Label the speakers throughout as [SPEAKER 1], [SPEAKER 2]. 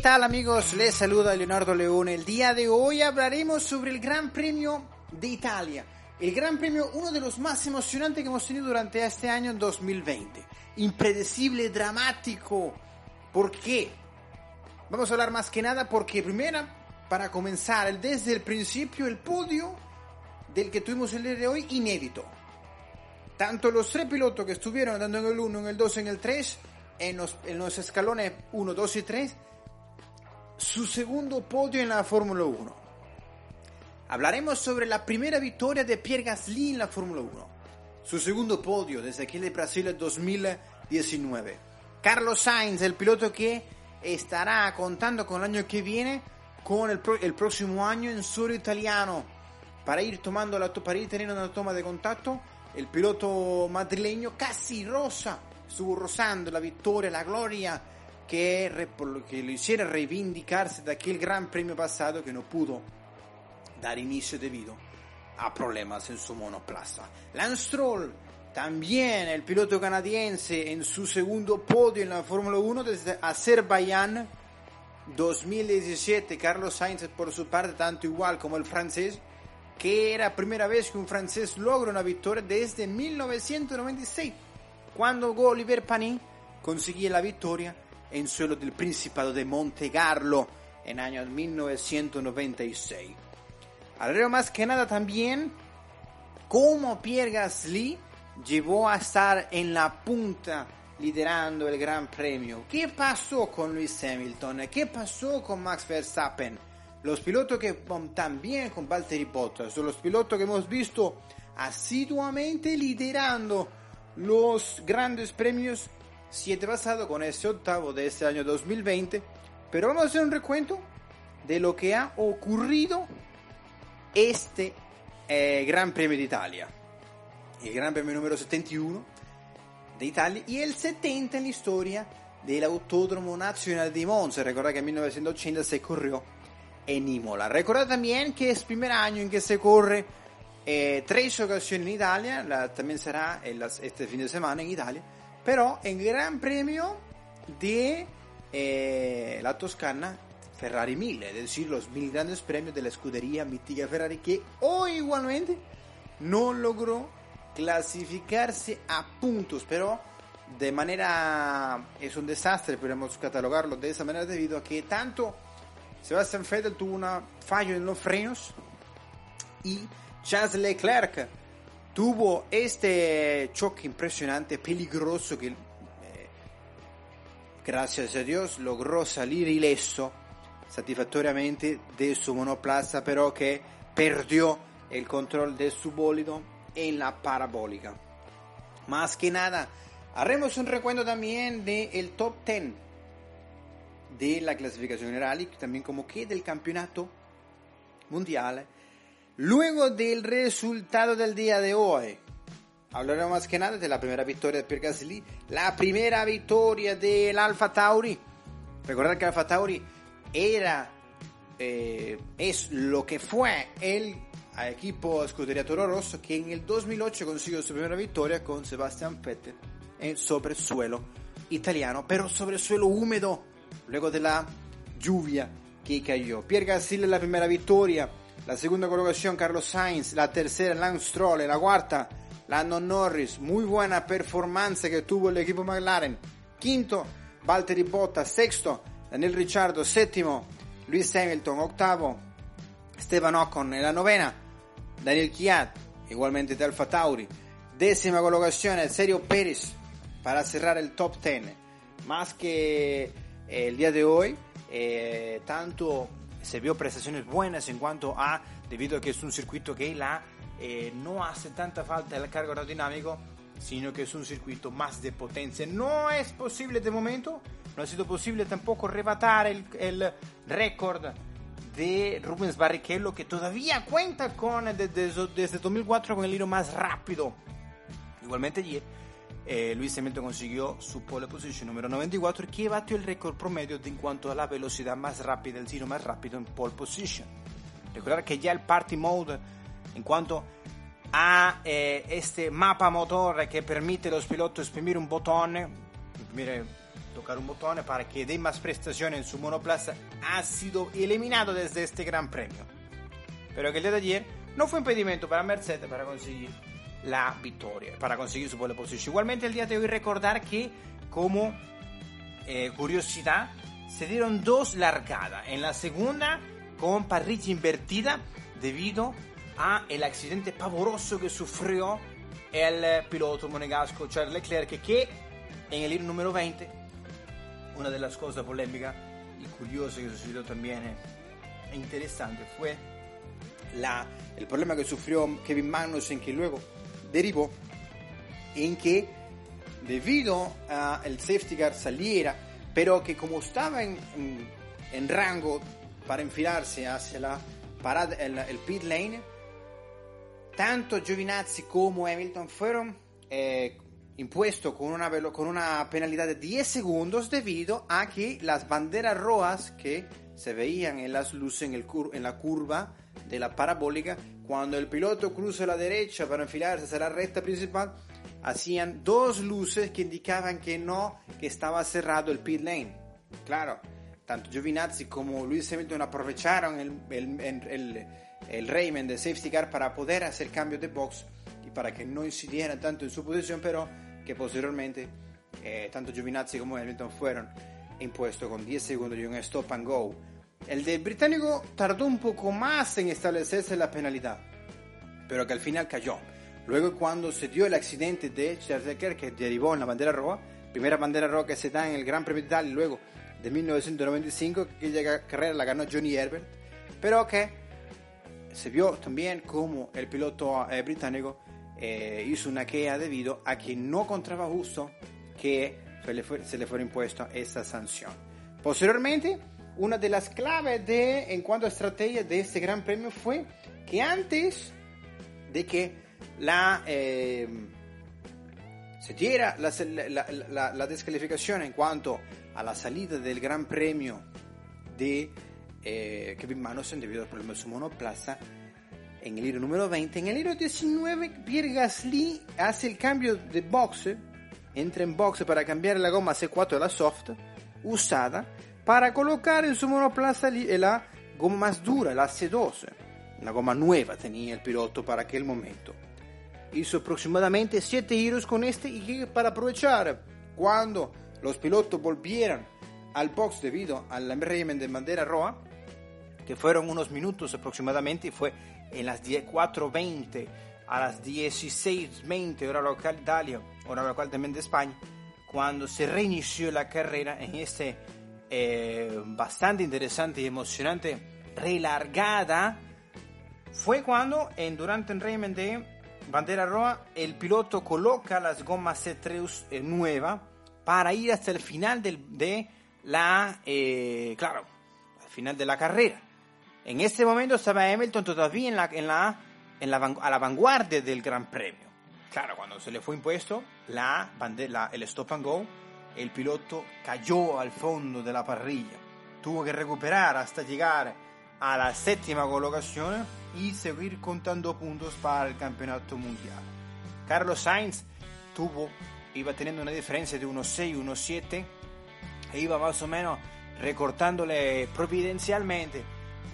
[SPEAKER 1] ¿Qué tal amigos? Les saluda Leonardo Leone. El día de hoy hablaremos sobre el Gran Premio de Italia. El Gran Premio, uno de los más emocionantes que hemos tenido durante este año 2020. Impredecible, dramático. ¿Por qué? Vamos a hablar más que nada porque primero, para comenzar, desde el principio, el podio del que tuvimos el día de hoy, inédito. Tanto los tres pilotos que estuvieron andando en el 1, en el 2, en el 3, en los, en los escalones 1, 2 y 3, su segundo podio en la Fórmula 1. Hablaremos sobre la primera victoria de Pierre Gasly en la Fórmula 1. Su segundo podio desde aquel de Brasil 2019. Carlos Sainz, el piloto que estará contando con el año que viene con el, el próximo año en suelo italiano para ir tomando la para ir teniendo una toma de contacto. El piloto madrileño casi rosa, estuvo rozando la victoria, la gloria que, que lo hiciera reivindicarse de aquel gran premio pasado que no pudo dar inicio debido a problemas en su monoplaza. Lance Stroll, también el piloto canadiense en su segundo podio en la Fórmula 1 desde Azerbaiyán 2017. Carlos Sainz por su parte tanto igual como el francés, que era primera vez que un francés logra una victoria desde 1996, cuando Oliver Panis conseguía la victoria en suelo del Principado de Monte Carlo en año 1996. Hablaré más que nada también cómo Pierre Gasly llevó a estar en la punta liderando el Gran Premio. ¿Qué pasó con Lewis Hamilton? ¿Qué pasó con Max Verstappen? Los pilotos que también con Valtteri Bottas, son los pilotos que hemos visto asiduamente liderando los grandes premios siete pasado con este octavo de este año 2020. Pero vamos a hacer un recuento de lo que ha ocurrido este eh, Gran Premio de Italia. El Gran Premio número 71 de Italia y el 70 en la historia del Autódromo Nacional de Monza. Recuerda que en 1980 se corrió en Imola. Recuerda también que es primer año en que se corre eh, tres ocasiones en Italia, la, también será el, este fin de semana en Italia pero en Gran Premio de eh, la Toscana Ferrari 1000, es decir, los mil grandes premios de la escudería mítica Ferrari que hoy igualmente no logró clasificarse a puntos, pero de manera es un desastre, podemos catalogarlo de esa manera debido a que tanto Sebastian Vettel tuvo un fallo en los frenos y Charles Leclerc tuvo este choque impresionante, peligroso, que eh, gracias a Dios logró salir ileso satisfactoriamente de su monoplaza, pero que perdió el control de su bólido en la parabólica. Más que nada, haremos un recuento también del top 10 de la clasificación general y también como que del campeonato mundial Luego del resultado del día de hoy, hablaremos más que nada de la primera victoria de Pierre Gasly, la primera victoria del Alfa Tauri. Recordar que Alfa Tauri era, eh, es lo que fue el equipo Scuderia Toro Rosso que en el 2008 consiguió su primera victoria con Sebastian Vettel en sobre suelo italiano, pero sobre suelo húmedo, luego de la lluvia que cayó. Pierre Gasly la primera victoria la segunda colocación Carlos Sainz, la tercera Lance Stroll, la cuarta Landon Norris, muy buena performance que tuvo el equipo McLaren, quinto Valtteri Bottas, sexto Daniel Ricciardo, séptimo Luis Hamilton, octavo Esteban Ocon. En la novena, Daniel Kiat, igualmente de Alfa Tauri, décima colocación Sergio Pérez para cerrar el top 10. Más que eh, el día de hoy, eh, tanto se vio prestaciones buenas en cuanto a, debido a que es un circuito que eh, no hace tanta falta el cargo aerodinámico, sino que es un circuito más de potencia. No es posible de momento, no ha sido posible tampoco rebatar el, el récord de Rubens Barrichello, que todavía cuenta con desde, desde 2004 con el hilo más rápido. Igualmente eh, Luis Hamilton consiguió su pole position número 94 que batió el récord promedio en cuanto a la velocidad más rápida, el tiro más rápido en pole position. Recordar que ya el party mode en cuanto a eh, este mapa motor que permite a los pilotos exprimir un botón, imprimir tocar un botón para que dé más prestación en su monoplaza, ha sido eliminado desde este Gran Premio. Pero que el día de ayer no fue impedimento para Mercedes para conseguir la victoria, para conseguir su pole position. Igualmente el día de hoy recordar que como eh, curiosidad se dieron dos largadas. En la segunda con parrilla invertida debido a el accidente pavoroso que sufrió el eh, piloto monegasco Charles Leclerc que en el hilo número 20 una de las cosas polémicas y curiosas que sucedió también e interesante fue la, el problema que sufrió Kevin Magnussen que luego derivó en que debido al safety car saliera, pero que como estaba en, en, rango para enfilarse hacia la parada, el, el, pit lane, tanto Giovinazzi como Hamilton fueron eh, impuestos con una, con una penalidad de 10 segundos debido a que las banderas rojas que se veían en las luces en, el en la curva de la parabólica, cuando el piloto cruza la derecha para enfilarse hacia la recta principal, hacían dos luces que indicaban que no, que estaba cerrado el pit lane. Claro, tanto Giovinazzi como Luis Hamilton aprovecharon el, el, el, el Raymond de safety car para poder hacer cambio de box y para que no incidiera tanto en su posición, pero que posteriormente eh, tanto Giovinazzi como Hamilton fueron impuestos con 10 segundos y un stop and go el del británico tardó un poco más en establecerse la penalidad, pero que al final cayó. Luego cuando se dio el accidente de Charles que derivó en la bandera roja, primera bandera roja que se da en el Gran Premio de Italia luego de 1995, que llega carrera la ganó Johnny Herbert, pero que se vio también como el piloto eh, británico eh, hizo una queja debido a que no encontraba justo que se le, fue, fuera impuesta esa sanción. Posteriormente, una de las claves de, en cuanto a estrategia de este Gran Premio fue que antes de que la, eh, se diera la, la, descalificación en cuanto a la salida del Gran Premio de eh, Kevin Magnussen debido al problema de su monoplaza, en el hilo número 20, en el hilo 19, Pierre Gasly hace el cambio de boxe, entra en boxe para cambiar la goma C4 de la soft usada para colocar en su monoplaza la goma más dura, la C12. Una goma nueva tenía el piloto para aquel momento. Hizo aproximadamente 7 giros con este y para aprovechar cuando los pilotos volvieran al box debido al régimen de bandera roja, que fueron unos minutos aproximadamente, y fue en las 4.20 a las 16.20 hora local de Italia, hora local también de España, cuando se reinició la carrera en este eh, bastante interesante y emocionante relargada fue cuando en, durante el régimen de bandera roja el piloto coloca las gomas C3 eh, nueva para ir hasta el final de la eh, claro al final de la carrera. En este momento estaba Hamilton todavía en la, en la, en la a la vanguardia del Gran Premio. Claro cuando se le fue impuesto la bandera el stop and go el piloto cayó al fondo de la parrilla. Tuvo que recuperar hasta llegar a la séptima colocación y seguir contando puntos para el campeonato mundial. Carlos Sainz tuvo, iba teniendo una diferencia de 1.6, 1.7 e iba más o menos recortándole providencialmente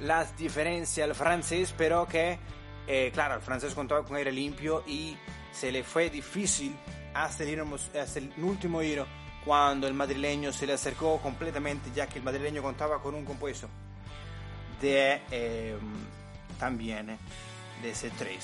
[SPEAKER 1] las diferencias al francés, pero que, eh, claro, el francés contaba con aire limpio y se le fue difícil hasta el, hasta el último giro cuando el madrileño se le acercó completamente, ya que el madrileño contaba con un compuesto de eh, también de C3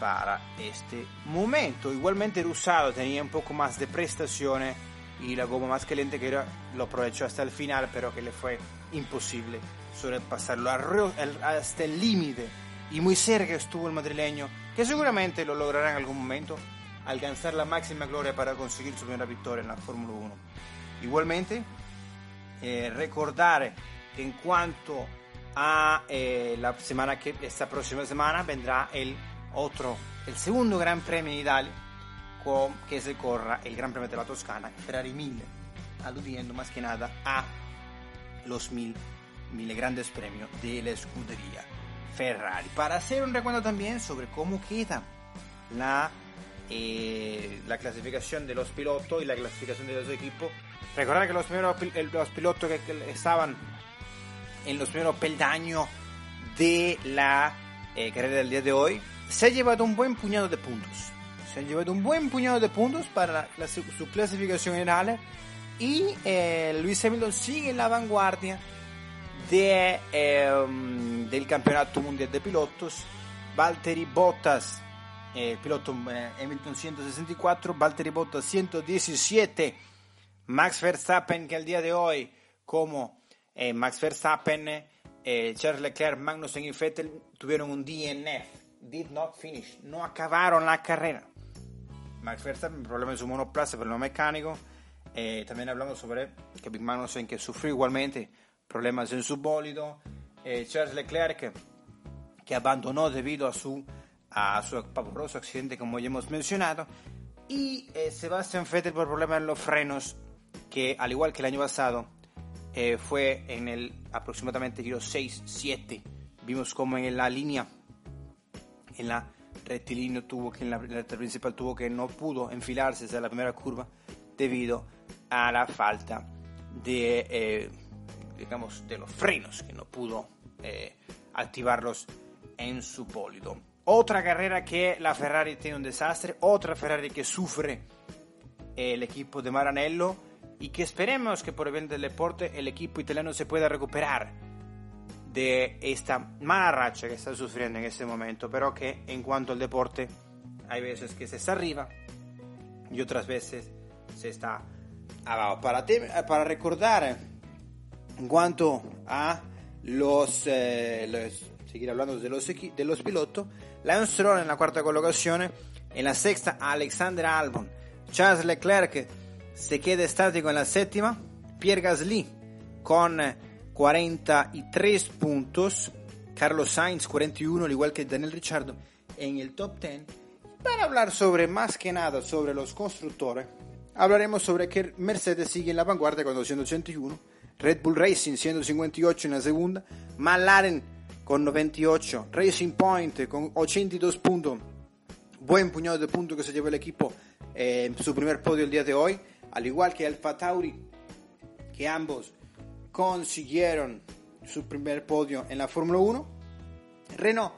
[SPEAKER 1] para este momento. Igualmente el usado tenía un poco más de prestaciones y la goma más caliente que era, lo aprovechó hasta el final, pero que le fue imposible sobrepasarlo hasta el límite. Y muy cerca estuvo el madrileño, que seguramente lo logrará en algún momento, alcanzar la máxima gloria para conseguir su primera victoria en la Fórmula 1. Igualmente, eh, recordar que en cuanto a eh, la semana que esta próxima semana vendrá el otro, el segundo Gran Premio en Italia, con, que se corra el Gran Premio de la Toscana, Ferrari 1000, aludiendo más que nada a los mil, mil grandes premios de la escudería Ferrari. Para hacer un recuento también sobre cómo queda la eh, la clasificación de los pilotos y la clasificación de los equipos Recordar que los primeros los pilotos que, estaban en los primeros peldaños de la eh, carrera del día de hoy se ha llevado un buen puñado de puntos. Se han llevado un buen puñado de puntos para su clasificación general y eh, Luis Hamilton sigue en la vanguardia eh, del campeonato mundial de pilotos. Valtteri Bottas, eh, piloto eh, Hamilton 164, Valtteri Bottas 117, Max Verstappen que al día de hoy como eh, Max Verstappen, eh, Charles Leclerc, Magnussen y tuvieron un DNF, did not finish, no acabaron la carrera. Max Verstappen, problema en su monoplaza, problema mecánico. Eh, también hablamos sobre Kevin Magnussen que sufrió igualmente problemas en su bólido. Charles Leclerc que abandonó debido a su, a su pavoroso accidente como ya hemos mencionado. Y eh, Sebastian Vettel por problemas en los frenos que al igual que el año pasado eh, fue en el aproximadamente giro 6-7. Vimos como en la línea, en la rectilínea tuvo que en la recta principal tuvo que no pudo enfilarse hacia la primera curva debido a la falta de eh, digamos de los frenos que no pudo eh, activarlos en su pólido. Otra carrera que la Ferrari tiene un desastre, otra Ferrari que sufre el equipo de Maranello y que esperemos que por el bien del deporte el equipo italiano se pueda recuperar de esta mala racha que está sufriendo en este momento, pero que en cuanto al deporte hay veces que se está arriba y otras veces se está abajo. Para, para recordar en cuanto a los, eh, los seguir hablando de los, de los pilotos, Lance Stroll en la cuarta colocación, en la sexta Alexander Albon, Charles Leclerc se queda estático en la séptima, Pierre Gasly con 43 puntos, Carlos Sainz 41, al igual que Daniel Ricciardo en el top 10. Para hablar sobre más que nada sobre los constructores, hablaremos sobre que Mercedes sigue en la vanguardia con 281, Red Bull Racing 158 en la segunda, McLaren con 98, Racing Point con 82 puntos, buen puñado de puntos que se llevó el equipo eh, en su primer podio el día de hoy, al igual que Alfa Tauri, que ambos consiguieron su primer podio en la Fórmula 1. Renault,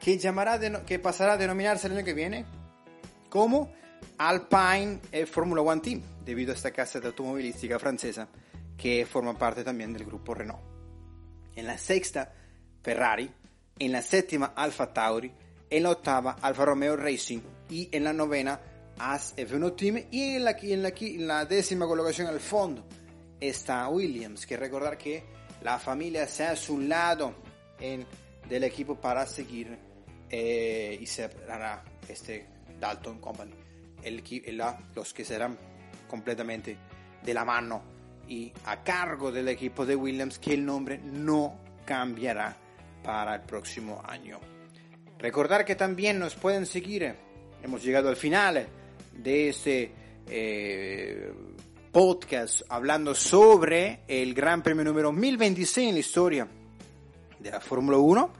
[SPEAKER 1] que, llamará que pasará a denominarse el año que viene como Alpine eh, Fórmula 1 Team, debido a esta casa de automovilística francesa que forma parte también del grupo Renault. En la sexta, Ferrari, en la séptima, Alfa Tauri, en la octava, Alfa Romeo Racing y en la novena, AS F1 Team. Y en la, en, la, en la décima colocación al fondo está Williams, que recordar que la familia se hace un lado en, del equipo para seguir eh, y hará este Dalton Company, el, la, los que serán completamente de la mano y a cargo del equipo de Williams, que el nombre no cambiará para el próximo año. Recordar que también nos pueden seguir, hemos llegado al final de ese eh, podcast hablando sobre el Gran Premio número 1026 en la historia de la Fórmula 1.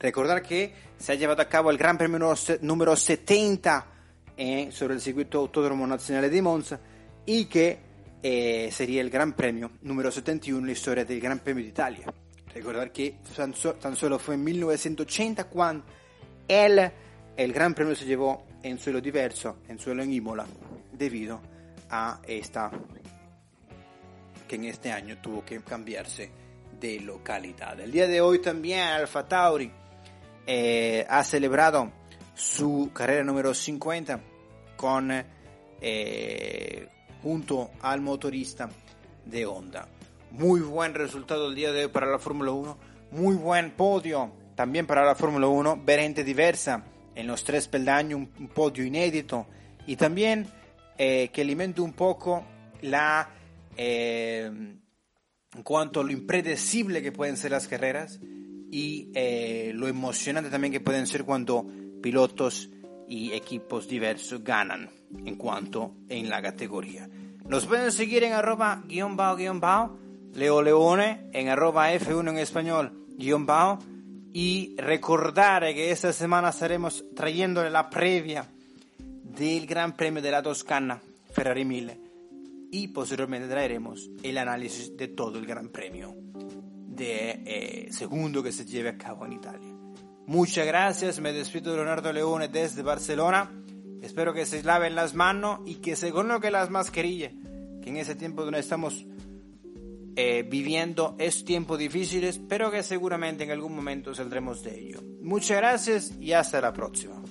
[SPEAKER 1] Recordar que se ha llevado a cabo el Gran Premio número 70 eh, sobre el circuito autódromo nacional de Monza y que eh, sería el Gran Premio número 71 en la historia del Gran Premio de Italia. Recordar que tan, so, tan solo fue en 1980 cuando el Gran Premio se llevó en suelo diverso, en suelo en Imola, debido a esta que en este año tuvo que cambiarse de localidad. El día de hoy también Alfa Tauri eh, ha celebrado su carrera número 50 con eh, junto al motorista de Honda. Muy buen resultado el día de hoy para la Fórmula 1, muy buen podio también para la Fórmula 1, ver gente diversa en los tres peldaños, un, podio inédito. Y también eh, que alimente un poco la eh, en cuanto a lo impredecible que pueden ser las carreras y eh, lo emocionante también que pueden ser cuando pilotos y equipos diversos ganan en cuanto en la categoría. Nos pueden seguir en arroba guion bajo guion bajo, Leo Leone, en arroba F1 en español guion bajo y recordar que esta semana estaremos trayéndole la previa del Gran Premio de la Toscana Ferrari 1000 y posteriormente traeremos el análisis de todo el Gran Premio de eh, segundo que se lleve a cabo en Italia. Muchas gracias, me despido de Leonardo Leone desde Barcelona. Espero que se laven las manos y que se coloquen las mascarillas, que en ese tiempo donde estamos eh, viviendo es tiempos difíciles, pero que seguramente en algún momento saldremos de ello. Muchas gracias y hasta la próxima.